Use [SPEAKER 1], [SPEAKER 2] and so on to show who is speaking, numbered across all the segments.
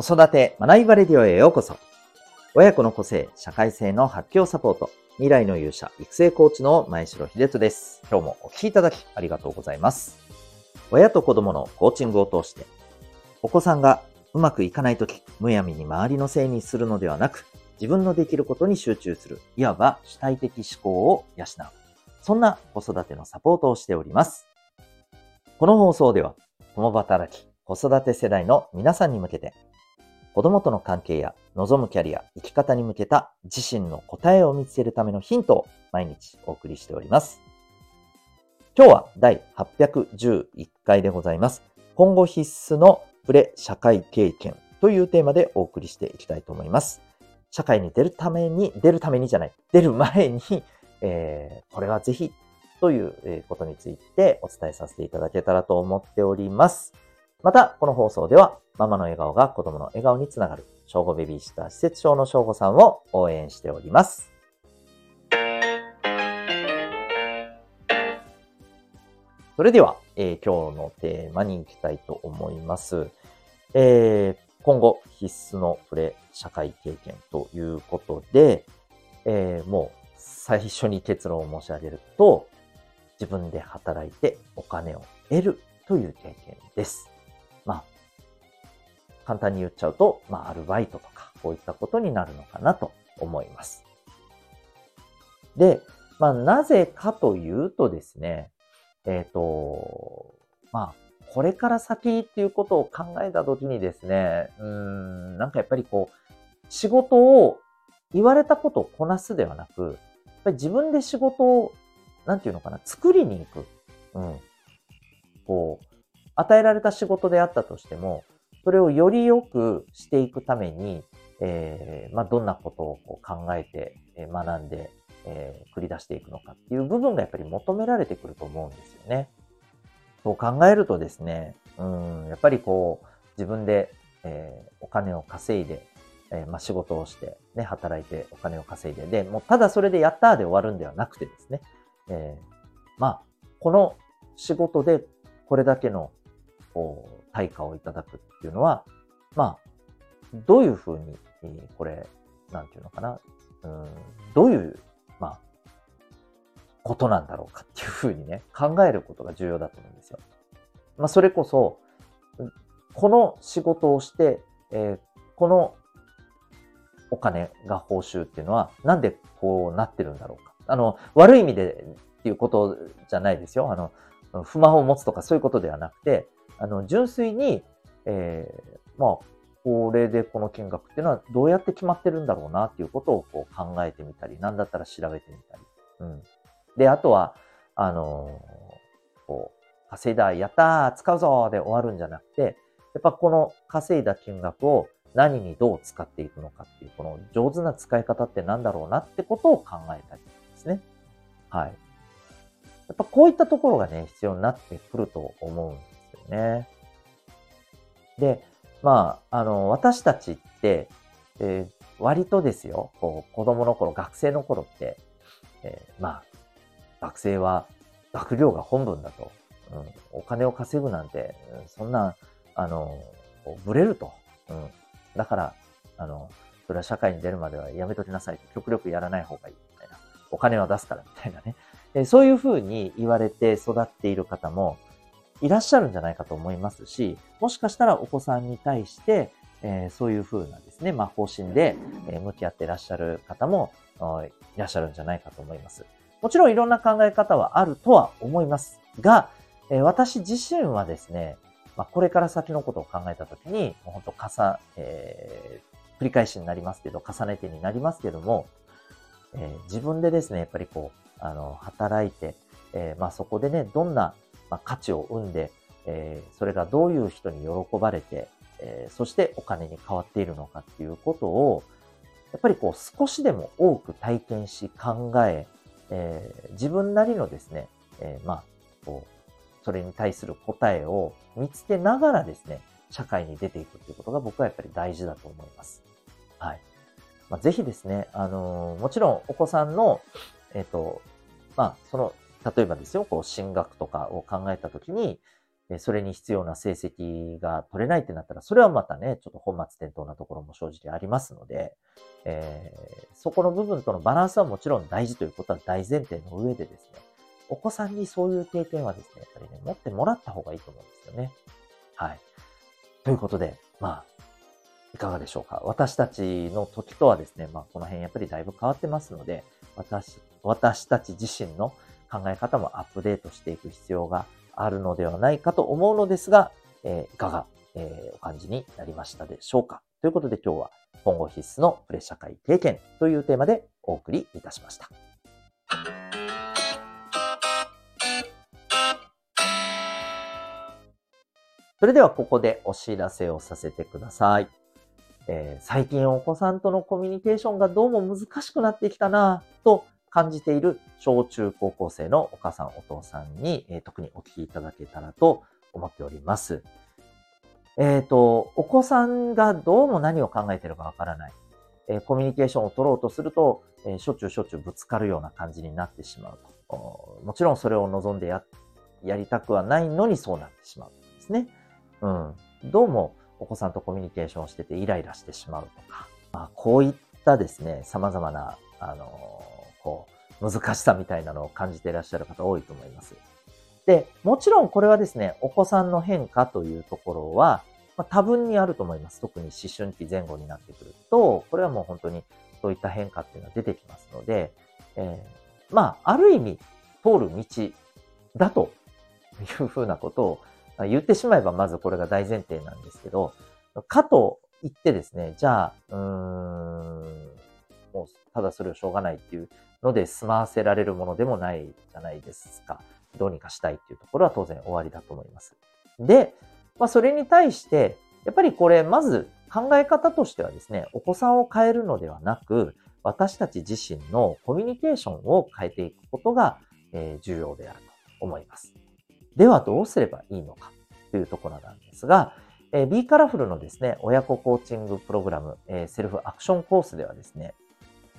[SPEAKER 1] 子育て学びバレディオへようこそ。親子の個性、社会性の発揮をサポート。未来の勇者、育成コーチの前城秀人です。今日もお聴きいただきありがとうございます。親と子供のコーチングを通して、お子さんがうまくいかないとき、むやみに周りのせいにするのではなく、自分のできることに集中する、いわば主体的思考を養う。そんな子育てのサポートをしております。この放送では、共働き、子育て世代の皆さんに向けて、子供との関係や望むキャリア、生き方に向けた自身の答えを見つけるためのヒントを毎日お送りしております。今日は第811回でございます。今後必須のプレ社会経験というテーマでお送りしていきたいと思います。社会に出るために、出るためにじゃない、出る前に、えー、これはぜひということについてお伝えさせていただけたらと思っております。また、この放送では、ママの笑顔が子供の笑顔につながる、小5ベビーシッター施設長の小5さんを応援しております。それでは、えー、今日のテーマに行きたいと思います。えー、今後必須のプレ社会経験ということで、えー、もう最初に結論を申し上げると、自分で働いてお金を得るという経験です。簡単に言っちゃうと、まあ、アルバイトとか、こういったことになるのかなと思います。で、まあ、なぜかというとですね、えっ、ー、と、まあ、これから先っていうことを考えたときにですね、うん、なんかやっぱりこう、仕事を言われたことをこなすではなく、やっぱり自分で仕事を、なんていうのかな、作りに行く。うん。こう、与えられた仕事であったとしても、それをより良くしていくために、えー、まあ、どんなことをこう考えて、え学んで、えー、繰り出していくのかっていう部分がやっぱり求められてくると思うんですよね。そう考えるとですね、うん、やっぱりこう、自分で、えー、お金を稼いで、えまあ、仕事をして、ね、働いてお金を稼いで、で、もうただそれでやったーで終わるんではなくてですね、えまあ、この仕事でこれだけのこう、対価をいただくっていうのは、まあ、どういうふうに、これ、なんていうのかな、うん、どういう、まあ、ことなんだろうかっていうふうにね、考えることが重要だと思うんですよ。まあ、それこそ、この仕事をして、えー、このお金が報酬っていうのは、なんでこうなってるんだろうか。あの、悪い意味でっていうことじゃないですよ。あの、不満を持つとかそういうことではなくて、あの、純粋に、えー、まあ、これでこの金額っていうのはどうやって決まってるんだろうなっていうことをこう考えてみたり、なんだったら調べてみたり。うん。で、あとは、あのー、こう、稼いだ、やったー、使うぞーで終わるんじゃなくて、やっぱこの稼いだ金額を何にどう使っていくのかっていう、この上手な使い方って何だろうなってことを考えたりですね。はい。やっぱこういったところがね、必要になってくると思うんね。で、まあ、あの、私たちって、えー、割とですよ、こう、子供の頃、学生の頃って、えー、まあ、学生は学業が本分だと、うん、お金を稼ぐなんて、そんな、あの、ブレると、うん、だから、あの、それは社会に出るまではやめときなさいと。極力やらない方がいい。みたいな。お金は出すから、みたいなね。えそういうふうに言われて育っている方もいらっしゃるんじゃないかと思いますし、もしかしたらお子さんに対して、えー、そういうふうなですね、まあ、方針で、向き合っていらっしゃる方もいらっしゃるんじゃないかと思います。もちろんいろんな考え方はあるとは思いますが、え私自身はですね、まあ、これから先のことを考えたときに、もう本当、かさ、えー、繰り返しになりますけど、重ねてになりますけども、えー、自分でですね、やっぱりこう、あの、働いて、えー、まあそこでね、どんな、まあ、価値を生んで、えー、それがどういう人に喜ばれて、えー、そしてお金に変わっているのかっていうことを、やっぱりこう少しでも多く体験し考え、えー、自分なりのですね、えー、まあ、こう、それに対する答えを見つけながらですね、社会に出ていくっていうことが僕はやっぱり大事だと思います。はい。まあ、ぜひですね、あのー、もちろんお子さんの、えっ、と、まあ、その、例えばですよ、こう、進学とかを考えたときに、それに必要な成績が取れないってなったら、それはまたね、ちょっと本末転倒なところも正直ありますので、えー、そこの部分とのバランスはもちろん大事ということは大前提の上でですね、お子さんにそういう経験はですね、やっぱりね、持ってもらった方がいいと思うんですよね。はい。ということで、まあ、いかがでしょうか。私たちの時とはですね、まあ、この辺やっぱりだいぶ変わってますので、私、私たち自身の考え方もアップデートしていく必要があるのではないかと思うのですが、えー、いかが、えー、お感じになりましたでしょうか。ということで今日は今後必須のプレ社会経験というテーマでお送りいたしました。それではここでお知らせをさせてください。えー、最近お子さんとのコミュニケーションがどうも難しくなってきたなと感じている小中高校生のお母さんお父さんに、えー、特にお聞きいただけたらと思っております。えっ、ー、と、お子さんがどうも何を考えてるかわからない。えコミュニケーションを取ろうとすると、えしょっちゅうしょっちゅうぶつかるような感じになってしまうと。もちろんそれを望んでや、やりたくはないのにそうなってしまうんですね。うん。どうもお子さんとコミュニケーションをしててイライラしてしまうとか、まあ、こういったですね、様々な、あの、こう、難しさみたいなのを感じていらっしゃる方多いと思います。で、もちろんこれはですね、お子さんの変化というところは、ま、多分にあると思います。特に思春期前後になってくると、これはもう本当にそういった変化っていうのは出てきますので、えー、まあ、ある意味、通る道だというふうなことを言ってしまえばまずこれが大前提なんですけど、かと言ってですね、じゃあ、うーん、もうただそれをしょうがないっていうので済ませられるものでもないじゃないですか。どうにかしたいっていうところは当然終わりだと思います。で、まあそれに対して、やっぱりこれ、まず考え方としてはですね、お子さんを変えるのではなく、私たち自身のコミュニケーションを変えていくことが、重要であると思います。ではどうすればいいのかというところなんですが、えー、B カラフルのですね、親子コーチングプログラム、えー、セルフアクションコースではですね、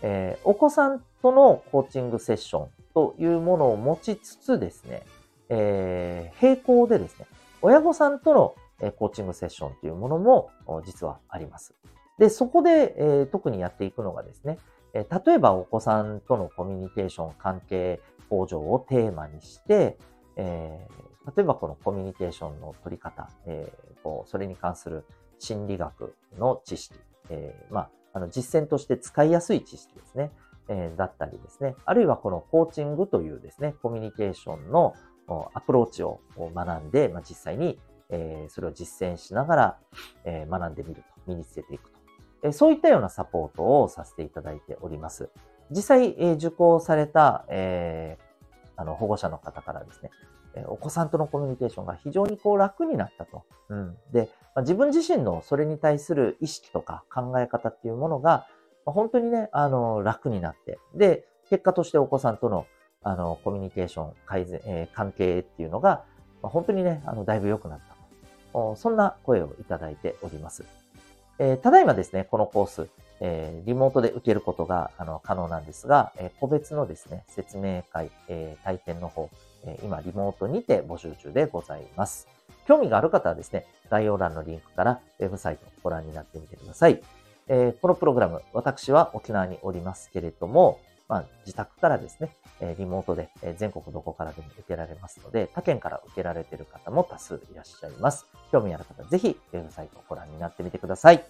[SPEAKER 1] えー、お子さんとのコーチングセッションというものを持ちつつですね、えー、並行でですね、親御さんとのコーチングセッションというものも実はあります。で、そこで、えー、特にやっていくのがですね、え、例えばお子さんとのコミュニケーション関係向上をテーマにして、えー、例えばこのコミュニケーションの取り方、えー、こうそれに関する心理学の知識、えー、まあ、あの実践として使いやすい知識ですね、えー、だったりですね、あるいはこのコーチングというですね、コミュニケーションのアプローチを学んで、まあ、実際に、えー、それを実践しながら、えー、学んでみると、身につけていくと、えー。そういったようなサポートをさせていただいております。実際、えー、受講された、えー、あの、保護者の方からですね、お子さんとのコミュニケーションが非常にこう楽になったと。うん。で、まあ、自分自身のそれに対する意識とか考え方っていうものが、まあ、本当にね、あの、楽になって、で、結果としてお子さんとの、あの、コミュニケーション改善、えー、関係っていうのが、まあ、本当にね、あの、だいぶ良くなった。そんな声をいただいております。えー、ただいまですね、このコース、えー、リモートで受けることがあの可能なんですが、えー、個別のですね、説明会、えー、体験の方、今リモートにて募集中でございます。興味がある方はですね、概要欄のリンクからウェブサイトをご覧になってみてください。えこのプログラム、私は沖縄におりますけれども、まあ、自宅からですね、リモートで、全国どこからでも受けられますので、他県から受けられている方も多数いらっしゃいます。興味ある方、ぜひウェブサイトをご覧になってみてください。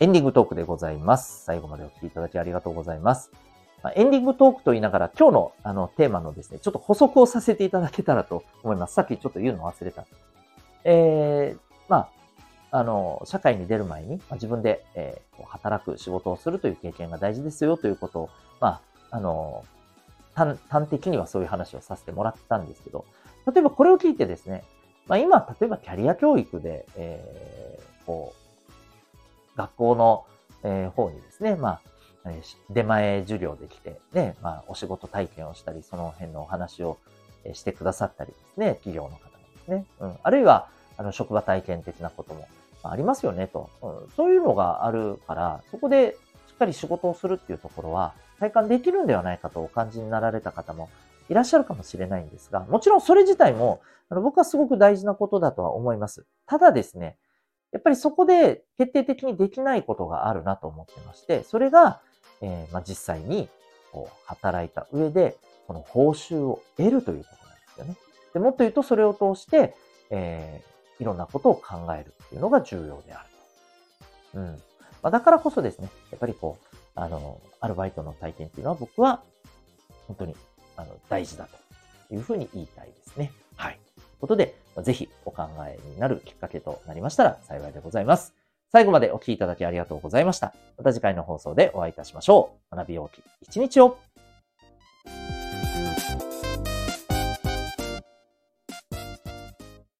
[SPEAKER 1] エンディングトークでございます。最後までお聞きいただきありがとうございます。まあ、エンディングトークと言いながら、今日のあのテーマのですね、ちょっと補足をさせていただけたらと思います。さっきちょっと言うの忘れた。えー、まあ、あの、社会に出る前に、まあ、自分で、えー、働く仕事をするという経験が大事ですよということを、まあ、あの、端端的にはそういう話をさせてもらったんですけど、例えばこれを聞いてですね、まあ、今、例えばキャリア教育で、えー、こう、学校の、え、方にですね、まあ、出前授業で来て、ね、まあ、お仕事体験をしたり、その辺のお話をしてくださったりですね、企業の方がですね。うん。あるいは、あの、職場体験的なこともありますよね、と。うん。そういうのがあるから、そこでしっかり仕事をするっていうところは体感できるんではないかとお感じになられた方もいらっしゃるかもしれないんですが、もちろんそれ自体もあの僕はすごく大事なことだとは思います。ただですね、やっぱりそこで決定的にできないことがあるなと思ってまして、それが、えー、まあ、実際にこう働いた上で、この報酬を得るということなんですよね。でもっと言うと、それを通して、えー、いろんなことを考えるっていうのが重要であると。うん。まあ、だからこそですね、やっぱりこう、あの、アルバイトの体験っていうのは僕は、本当に、あの、大事だというふうに言いたいですね。はい。ということで、ぜひお考えになるきっかけとなりましたら幸いでございます。最後までお聴きいただきありがとうございました。また次回の放送でお会いいたしましょう。学び大きい一日を。